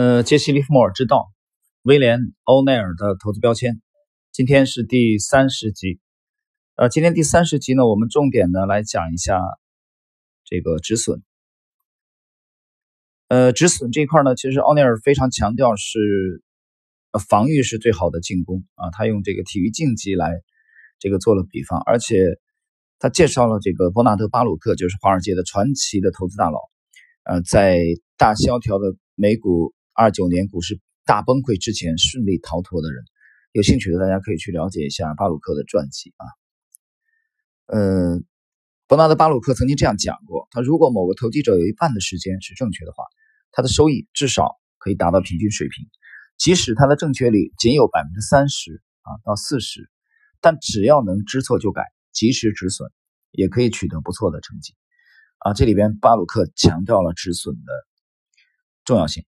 呃，杰西·利弗莫尔之道，威廉·欧奈尔的投资标签。今天是第三十集。呃，今天第三十集呢，我们重点的来讲一下这个止损。呃，止损这一块呢，其实奥尼尔非常强调是，防御是最好的进攻啊。他用这个体育竞技来这个做了比方，而且他介绍了这个伯纳德·巴鲁克，就是华尔街的传奇的投资大佬。呃，在大萧条的美股。二九年股市大崩溃之前顺利逃脱的人，有兴趣的大家可以去了解一下巴鲁克的传记啊。呃，伯纳德·巴鲁克曾经这样讲过：他如果某个投机者有一半的时间是正确的话，他的收益至少可以达到平均水平；即使他的正确率仅有百分之三十啊到四十，但只要能知错就改，及时止损，也可以取得不错的成绩啊。这里边巴鲁克强调了止损的重要性。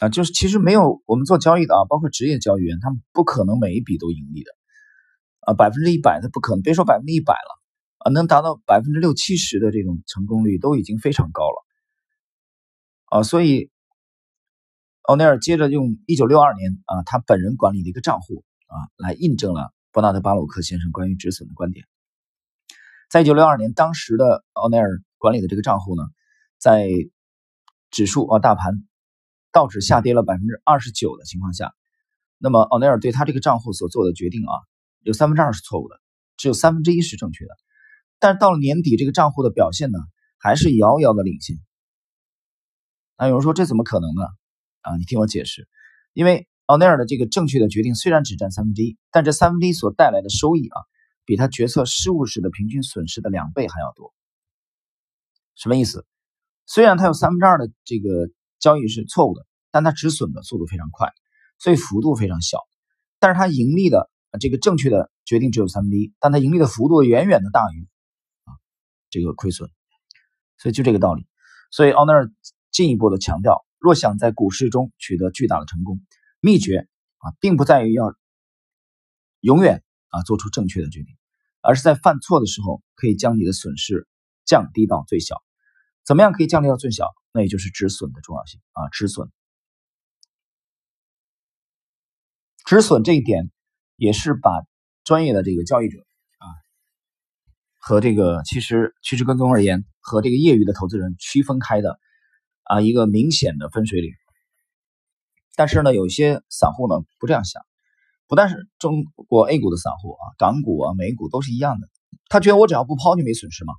啊，就是其实没有我们做交易的啊，包括职业交易员，他们不可能每一笔都盈利的，啊，百分之一百的不可能，别说百分之一百了，啊，能达到百分之六七十的这种成功率都已经非常高了，啊，所以奥尼尔接着用一九六二年啊他本人管理的一个账户啊来印证了伯纳德巴鲁克先生关于止损的观点，在一九六二年，当时的奥尼尔管理的这个账户呢，在指数啊大盘。道指下跌了百分之二十九的情况下，那么奥尼尔对他这个账户所做的决定啊，有三分之二是错误的，只有三分之一是正确的。但是到了年底，这个账户的表现呢，还是遥遥的领先。那有人说这怎么可能呢？啊，你听我解释，因为奥尼尔的这个正确的决定虽然只占三分之一，但这三分之一所带来的收益啊，比他决策失误时的平均损失的两倍还要多。什么意思？虽然他有三分之二的这个。交易是错误的，但它止损的速度非常快，所以幅度非常小。但是它盈利的这个正确的决定只有三分之一，但它盈利的幅度远远的大于啊这个亏损，所以就这个道理。所以奥纳尔进一步的强调，若想在股市中取得巨大的成功，秘诀啊并不在于要永远啊做出正确的决定，而是在犯错的时候可以将你的损失降低到最小。怎么样可以降低到最小？那就是止损的重要性啊，止损，止损这一点也是把专业的这个交易者啊和这个其实趋势跟踪而言和这个业余的投资人区分开的啊一个明显的分水岭。但是呢，有些散户呢不这样想，不但是中国 A 股的散户啊，港股啊、美股都是一样的，他觉得我只要不抛就没损失吗？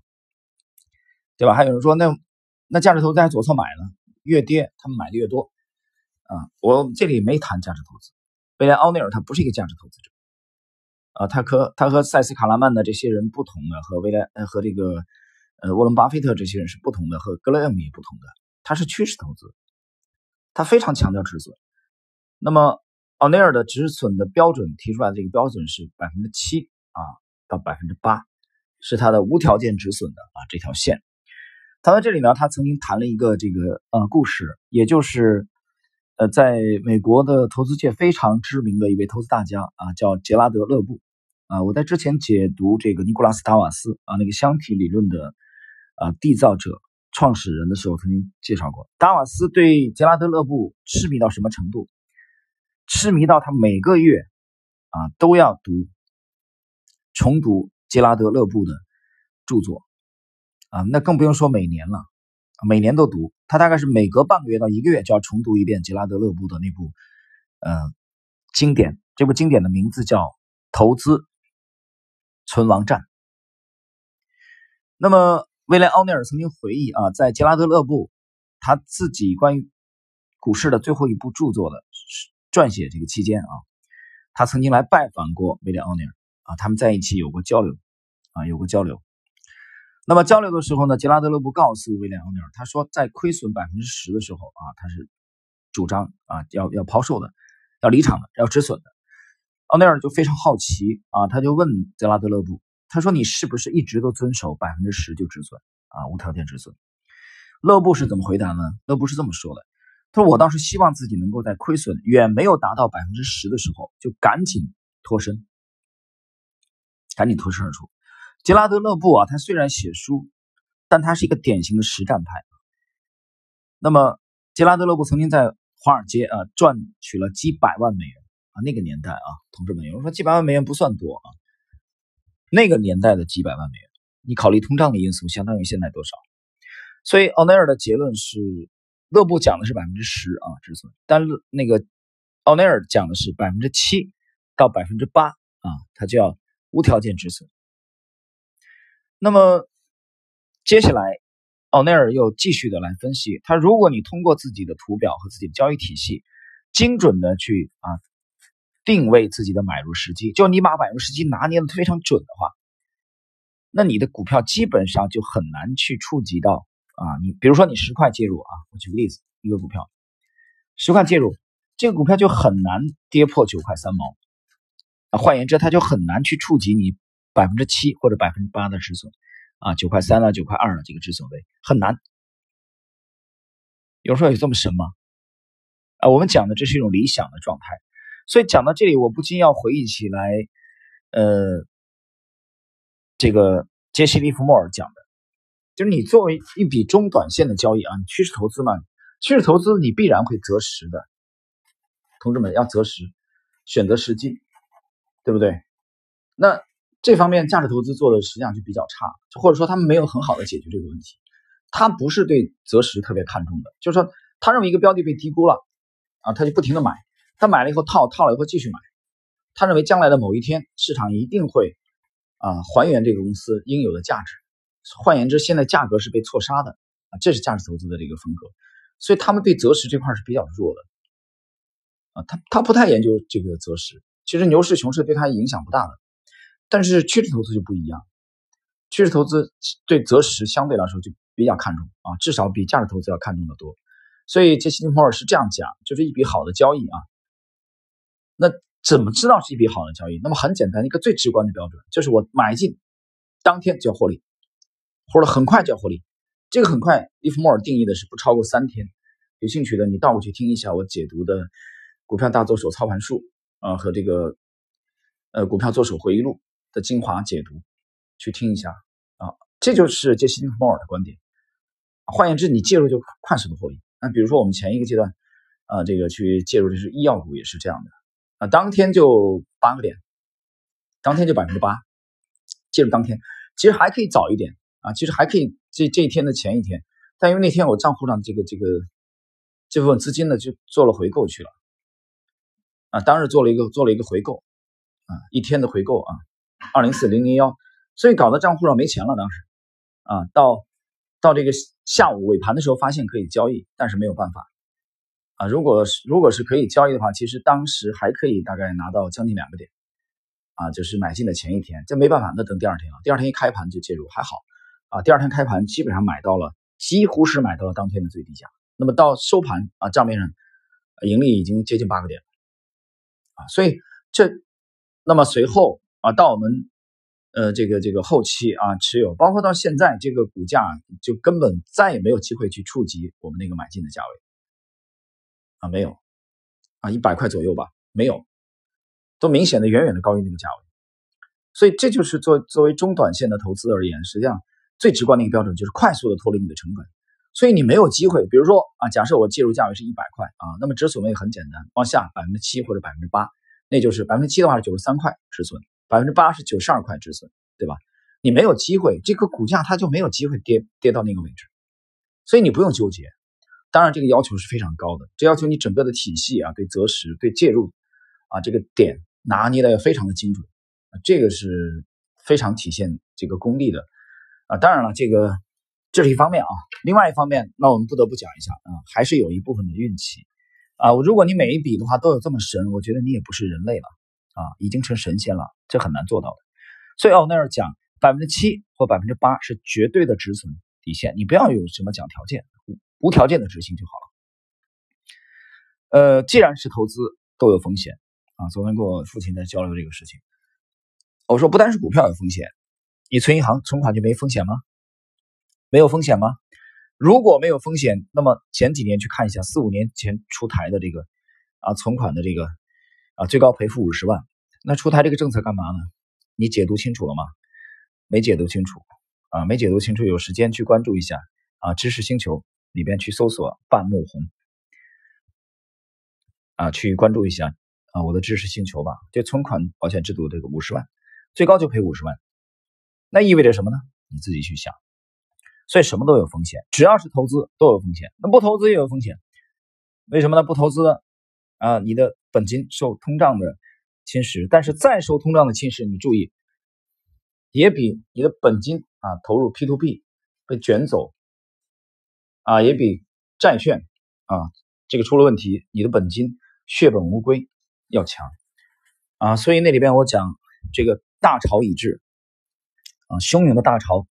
对吧？还有人说那。那价值投资还左侧买呢，越跌他们买的越多，啊，我这里没谈价值投资。威廉·奥尼尔他不是一个价值投资者，啊，他和他和塞斯·卡拉曼的这些人不同的，和威廉呃和这个呃沃伦·巴菲特这些人是不同的，和格雷厄姆也不同的，他是趋势投资，他非常强调止损。那么奥尼尔的止损的标准提出来的这个标准是百分之七啊到百分之八，是他的无条件止损的啊这条线。他在这里呢，他曾经谈了一个这个呃故事，也就是呃，在美国的投资界非常知名的一位投资大家啊，叫杰拉德·勒布啊。我在之前解读这个尼古拉斯·达瓦斯啊那个箱体理论的啊缔造者、创始人的时候，曾经介绍过，达瓦斯对杰拉德·勒布痴迷到什么程度？痴迷到他每个月啊都要读、重读杰拉德·勒布的著作。啊，那更不用说每年了，每年都读。他大概是每隔半个月到一个月就要重读一遍杰拉德·勒布的那部，呃，经典。这部经典的名字叫《投资存亡战》。那么，威廉·奥尼尔曾经回忆啊，在杰拉德·勒布他自己关于股市的最后一部著作的撰写这个期间啊，他曾经来拜访过威廉·奥尼尔啊，他们在一起有过交流啊，有过交流。那么交流的时候呢，杰拉德勒布告诉威廉奥尼尔，他说在亏损百分之十的时候啊，他是主张啊要要抛售的，要离场的，要止损的。奥尼尔就非常好奇啊，他就问杰拉德勒布，他说你是不是一直都遵守百分之十就止损啊，无条件止损？勒布是怎么回答呢？勒布是这么说的，他说我倒是希望自己能够在亏损远没有达到百分之十的时候就赶紧脱身，赶紧脱身而出。杰拉德·勒布啊，他虽然写书，但他是一个典型的实战派。那么，杰拉德·勒布曾经在华尔街啊赚取了几百万美元啊，那个年代啊，同志们，有人说几百万美元不算多啊，那个年代的几百万美元，你考虑通胀的因素，相当于现在多少？所以奥内尔的结论是，勒布讲的是百分之十啊止损，但那个奥内尔讲的是百分之七到百分之八啊，他就要无条件止损。那么接下来，奥内尔又继续的来分析，他如果你通过自己的图表和自己的交易体系，精准的去啊定位自己的买入时机，就你把买入时机拿捏的非常准的话，那你的股票基本上就很难去触及到。啊，你比如说你十块介入啊，我举个例子，一个股票十块介入，这个股票就很难跌破九块三毛。换言之，它就很难去触及你百分之七或者百分之八的止损啊，九块三了，九块二了这个止损位很难。有时候有这么神吗？啊，我们讲的这是一种理想的状态，所以讲到这里，我不禁要回忆起来，呃，这个杰西·利弗莫尔讲的。就是你作为一笔中短线的交易啊，你趋势投资嘛，趋势投资你必然会择时的，同志们要择时，选择时机，对不对？那这方面价值投资做的实际上就比较差，或者说他们没有很好的解决这个问题。他不是对择时特别看重的，就是说他认为一个标的被低估了啊，他就不停的买，他买了以后套，套了以后继续买，他认为将来的某一天市场一定会啊还原这个公司应有的价值。换言之，现在价格是被错杀的啊，这是价值投资的这个风格，所以他们对择时这块是比较弱的啊，他他不太研究这个择时，其实牛市熊市对他影响不大的，但是趋势投资就不一样，趋势投资对择时相对来说就比较看重啊，至少比价值投资要看重的多，所以杰西·摩尔是这样讲，就是一笔好的交易啊，那怎么知道是一笔好的交易？那么很简单，一个最直观的标准就是我买进当天就要获利。或者很快就要获利，这个很快，利弗莫尔定义的是不超过三天。有兴趣的你倒过去听一下我解读的《股票大作手操盘术》啊和这个呃《股票作手回忆录》的精华解读，去听一下啊，这就是杰西·利弗莫尔的观点。换言之，你介入就快速的获利。那比如说我们前一个阶段啊，这个去介入的是医药股也是这样的啊，当天就八个点，当天就百分之八，介入当天，其实还可以早一点。啊，其实还可以，这这一天的前一天，但因为那天我账户上这个这个这部分资金呢，就做了回购去了，啊，当日做了一个做了一个回购，啊，一天的回购啊，二零四零零幺，所以搞到账户上没钱了，当时，啊，到到这个下午尾盘的时候发现可以交易，但是没有办法，啊，如果是如果是可以交易的话，其实当时还可以大概拿到将近两个点，啊，就是买进的前一天，这没办法，那等第二天了，第二天一开盘就介入，还好。啊，第二天开盘基本上买到了，几乎是买到了当天的最低价。那么到收盘啊，账面上盈利已经接近八个点了。啊，所以这那么随后啊，到我们呃这个这个后期啊持有，包括到现在这个股价就根本再也没有机会去触及我们那个买进的价位啊，没有啊，一百块左右吧，没有，都明显的远远的高于那个价位。所以这就是作作为中短线的投资而言，实际上。最直观的一个标准就是快速的脱离你的成本，所以你没有机会。比如说啊，假设我介入价位是一百块啊，那么止损位很简单，往下百分之七或者百分之八，那就是百分之七的话是九十三块止损，百分之八是九十二块止损，对吧？你没有机会，这个股价它就没有机会跌跌到那个位置，所以你不用纠结。当然，这个要求是非常高的，这要求你整个的体系啊，对择时、对介入啊这个点拿捏的要非常的精准，这个是非常体现这个功力的。啊，当然了，这个这是一方面啊。另外一方面，那我们不得不讲一下啊，还是有一部分的运气啊。如果你每一笔的话都有这么神，我觉得你也不是人类了啊，已经成神仙了，这很难做到的。所以奥内尔讲，百分之七或百分之八是绝对的止损底线，你不要有什么讲条件，无条件的执行就好了。呃，既然是投资，都有风险啊。昨天跟我父亲在交流这个事情，我说不单是股票有风险。你存银行存款就没风险吗？没有风险吗？如果没有风险，那么前几年去看一下四五年前出台的这个啊存款的这个啊最高赔付五十万，那出台这个政策干嘛呢？你解读清楚了吗？没解读清楚啊，没解读清楚，有时间去关注一下啊知识星球里边去搜索半木红。啊去关注一下啊我的知识星球吧。这存款保险制度这个五十万，最高就赔五十万，那意味着什么呢？你自己去想。所以什么都有风险，只要是投资都有风险，那不投资也有风险。为什么呢？不投资啊，你的本金受通胀的侵蚀，但是再受通胀的侵蚀，你注意，也比你的本金啊投入 P to P 被卷走啊，也比债券啊这个出了问题，你的本金血本无归要强啊。所以那里边我讲这个大潮已至啊，汹涌的大潮。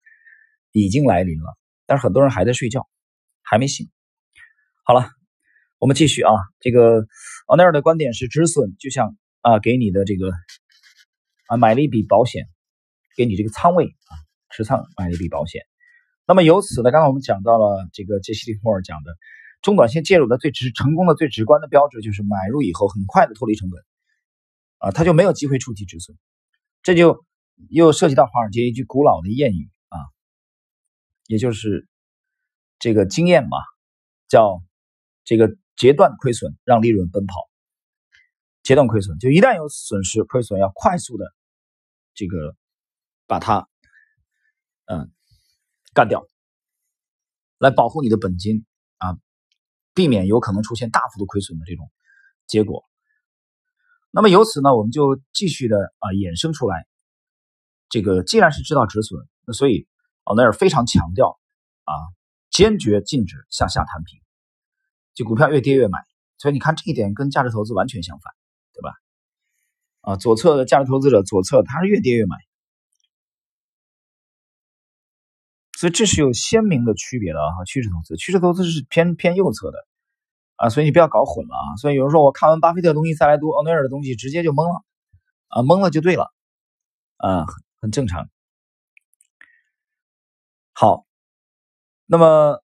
已经来临了，但是很多人还在睡觉，还没醒。好了，我们继续啊。这个奥内尔的观点是，止损就像啊，给你的这个啊买了一笔保险，给你这个仓位啊持仓买了一笔保险。那么由此呢，刚刚我们讲到了这个杰西·利弗尔讲的中短线介入的最直成功的最直观的标志，就是买入以后很快的脱离成本啊，他就没有机会触及止损。这就又涉及到华尔街一句古老的谚语啊。也就是这个经验嘛，叫这个截断亏损，让利润奔跑。截断亏损，就一旦有损失亏损，要快速的这个把它嗯干掉，来保护你的本金啊，避免有可能出现大幅度亏损的这种结果。那么由此呢，我们就继续的啊衍生出来，这个既然是知道止损，那所以。奥内尔非常强调啊，坚决禁止向下摊平，就股票越跌越买。所以你看这一点跟价值投资完全相反，对吧？啊，左侧的价值投资者左侧他是越跌越买，所以这是有鲜明的区别的啊。趋势投资，趋势投资是偏偏右侧的啊，所以你不要搞混了啊。所以有人说我看完巴菲特东西再来读奥内尔的东西，直接就懵了啊，懵了就对了啊，很正常。好，那么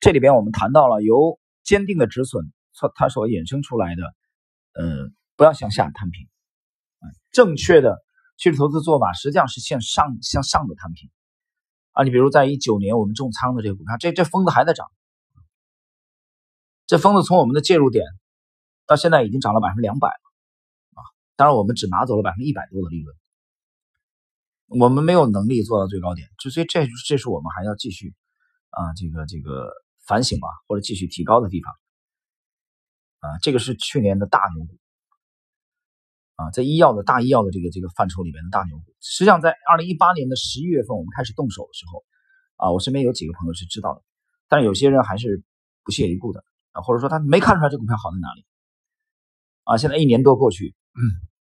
这里边我们谈到了由坚定的止损它它所衍生出来的，呃，不要向下摊平，正确的趋势投资做法实际上是向上向上的摊平啊。你比如在一九年我们重仓的这个股票，这这疯子还在涨，这疯子从我们的介入点到现在已经涨了百分之两百了啊，当然我们只拿走了百分之一百多的利润。我们没有能力做到最高点，所以这这是我们还要继续啊，这个这个反省吧，或者继续提高的地方啊。这个是去年的大牛股啊，在医药的大医药的这个这个范畴里面的大牛股。实际上，在二零一八年的十一月份，我们开始动手的时候啊，我身边有几个朋友是知道的，但是有些人还是不屑一顾的啊，或者说他没看出来这股票好在哪里啊。现在一年多过去。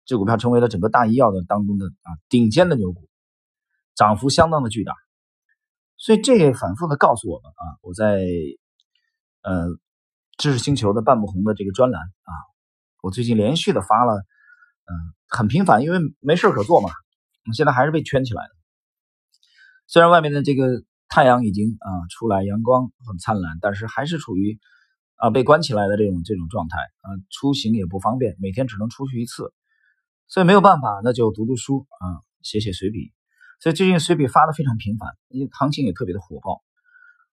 这股票成为了整个大医药的当中的啊顶尖的牛股，涨幅相当的巨大，所以这也反复的告诉我们啊，我在呃知识星球的半不红的这个专栏啊，我最近连续的发了，嗯，很频繁，因为没事可做嘛，现在还是被圈起来了。虽然外面的这个太阳已经啊出来，阳光很灿烂，但是还是处于啊被关起来的这种这种状态啊，出行也不方便，每天只能出去一次。所以没有办法，那就读读书啊，写写随笔。所以最近随笔发的非常频繁，因为行情也特别的火爆。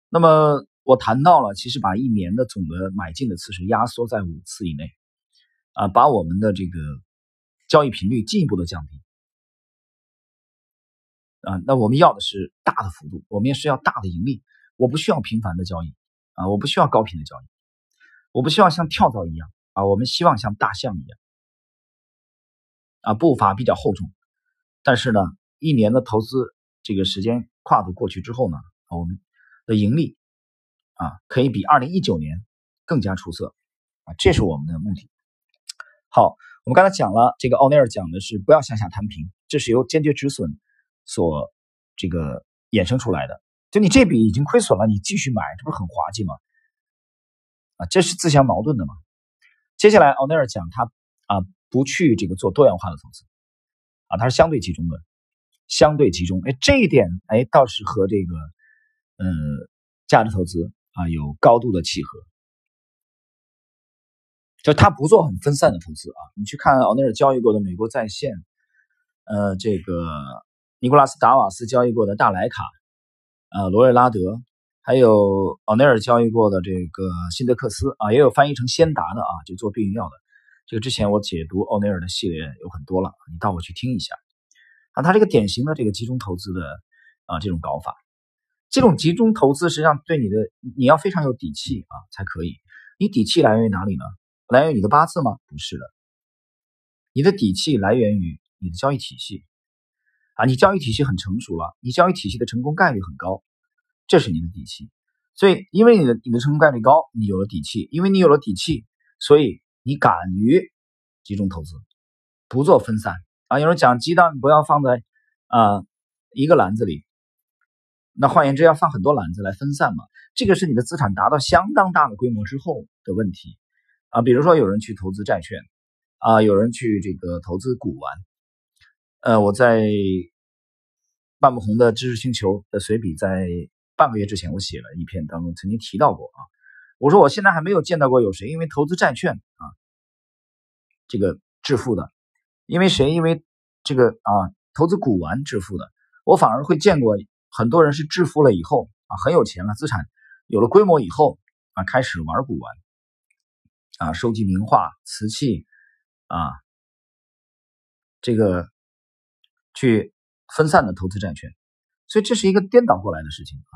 那么我谈到了，其实把一年的总的买进的次数压缩在五次以内，啊，把我们的这个交易频率进一步的降低。啊，那我们要的是大的幅度，我们也是要大的盈利。我不需要频繁的交易啊，我不需要高频的交易，我不希望像跳蚤一样啊，我们希望像大象一样。啊，步伐比较厚重，但是呢，一年的投资这个时间跨度过去之后呢，我们的盈利啊，可以比二零一九年更加出色啊，这是我们的目的。好，我们刚才讲了，这个奥尼尔讲的是不要向下摊平，这是由坚决止损所这个衍生出来的。就你这笔已经亏损了，你继续买，这不是很滑稽吗？啊，这是自相矛盾的嘛。接下来奥尼尔讲他啊。不去这个做多元化的投资，啊，它是相对集中的，相对集中。哎，这一点哎倒是和这个，呃，价值投资啊有高度的契合。就他不做很分散的投资啊，你去看奥内尔交易过的美国在线，呃，这个尼古拉斯达瓦斯交易过的大莱卡，呃，罗瑞拉德，还有奥内尔交易过的这个辛德克斯啊，也有翻译成先达的啊，就做避孕药的。这个之前我解读奥内尔的系列有很多了，你倒回去听一下啊。他这个典型的这个集中投资的啊这种搞法，这种集中投资实际上对你的你要非常有底气啊才可以。你底气来源于哪里呢？来源于你的八字吗？不是的，你的底气来源于你的交易体系啊。你交易体系很成熟了，你交易体系的成功概率很高，这是你的底气。所以，因为你的你的成功概率高，你有了底气。因为你有了底气，所以。你敢于集中投资，不做分散啊！有人讲鸡蛋不要放在啊一个篮子里，那换言之要放很多篮子来分散嘛。这个是你的资产达到相当大的规模之后的问题啊。比如说有人去投资债券啊，有人去这个投资古玩。呃，我在半不红的知识星球的随笔在半个月之前我写了一篇当中曾经提到过啊。我说我现在还没有见到过有谁因为投资债券啊，这个致富的，因为谁因为这个啊投资古玩致富的，我反而会见过很多人是致富了以后啊很有钱了，资产有了规模以后啊开始玩古玩，啊收集名画瓷器啊，这个去分散的投资债券，所以这是一个颠倒过来的事情啊。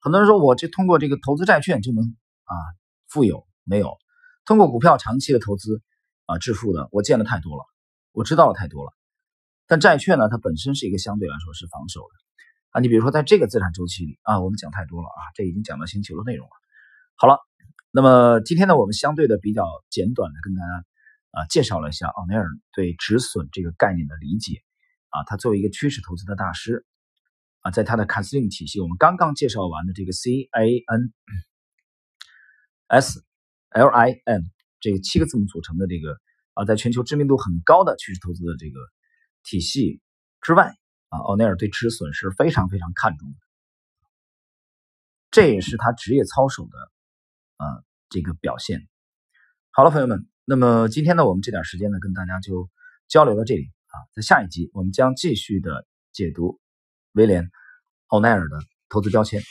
很多人说我就通过这个投资债券就能。啊，富有没有？通过股票长期的投资啊致富的，我见的太多了，我知道的太多了。但债券呢，它本身是一个相对来说是防守的啊。你比如说，在这个资产周期里啊，我们讲太多了啊，这已经讲到星球的内容了。好了，那么今天呢，我们相对的比较简短的跟大家啊介绍了一下奥尼尔对止损这个概念的理解啊。他作为一个趋势投资的大师啊，在他的卡斯林体系，我们刚刚介绍完的这个 C A N S L I N 这个七个字母组成的这个啊，在全球知名度很高的趋势投资的这个体系之外啊，奥尼尔对止损是非常非常看重的，这也是他职业操守的啊这个表现。好了，朋友们，那么今天呢，我们这点时间呢，跟大家就交流到这里啊，在下一集我们将继续的解读威廉奥奈尔的投资标签。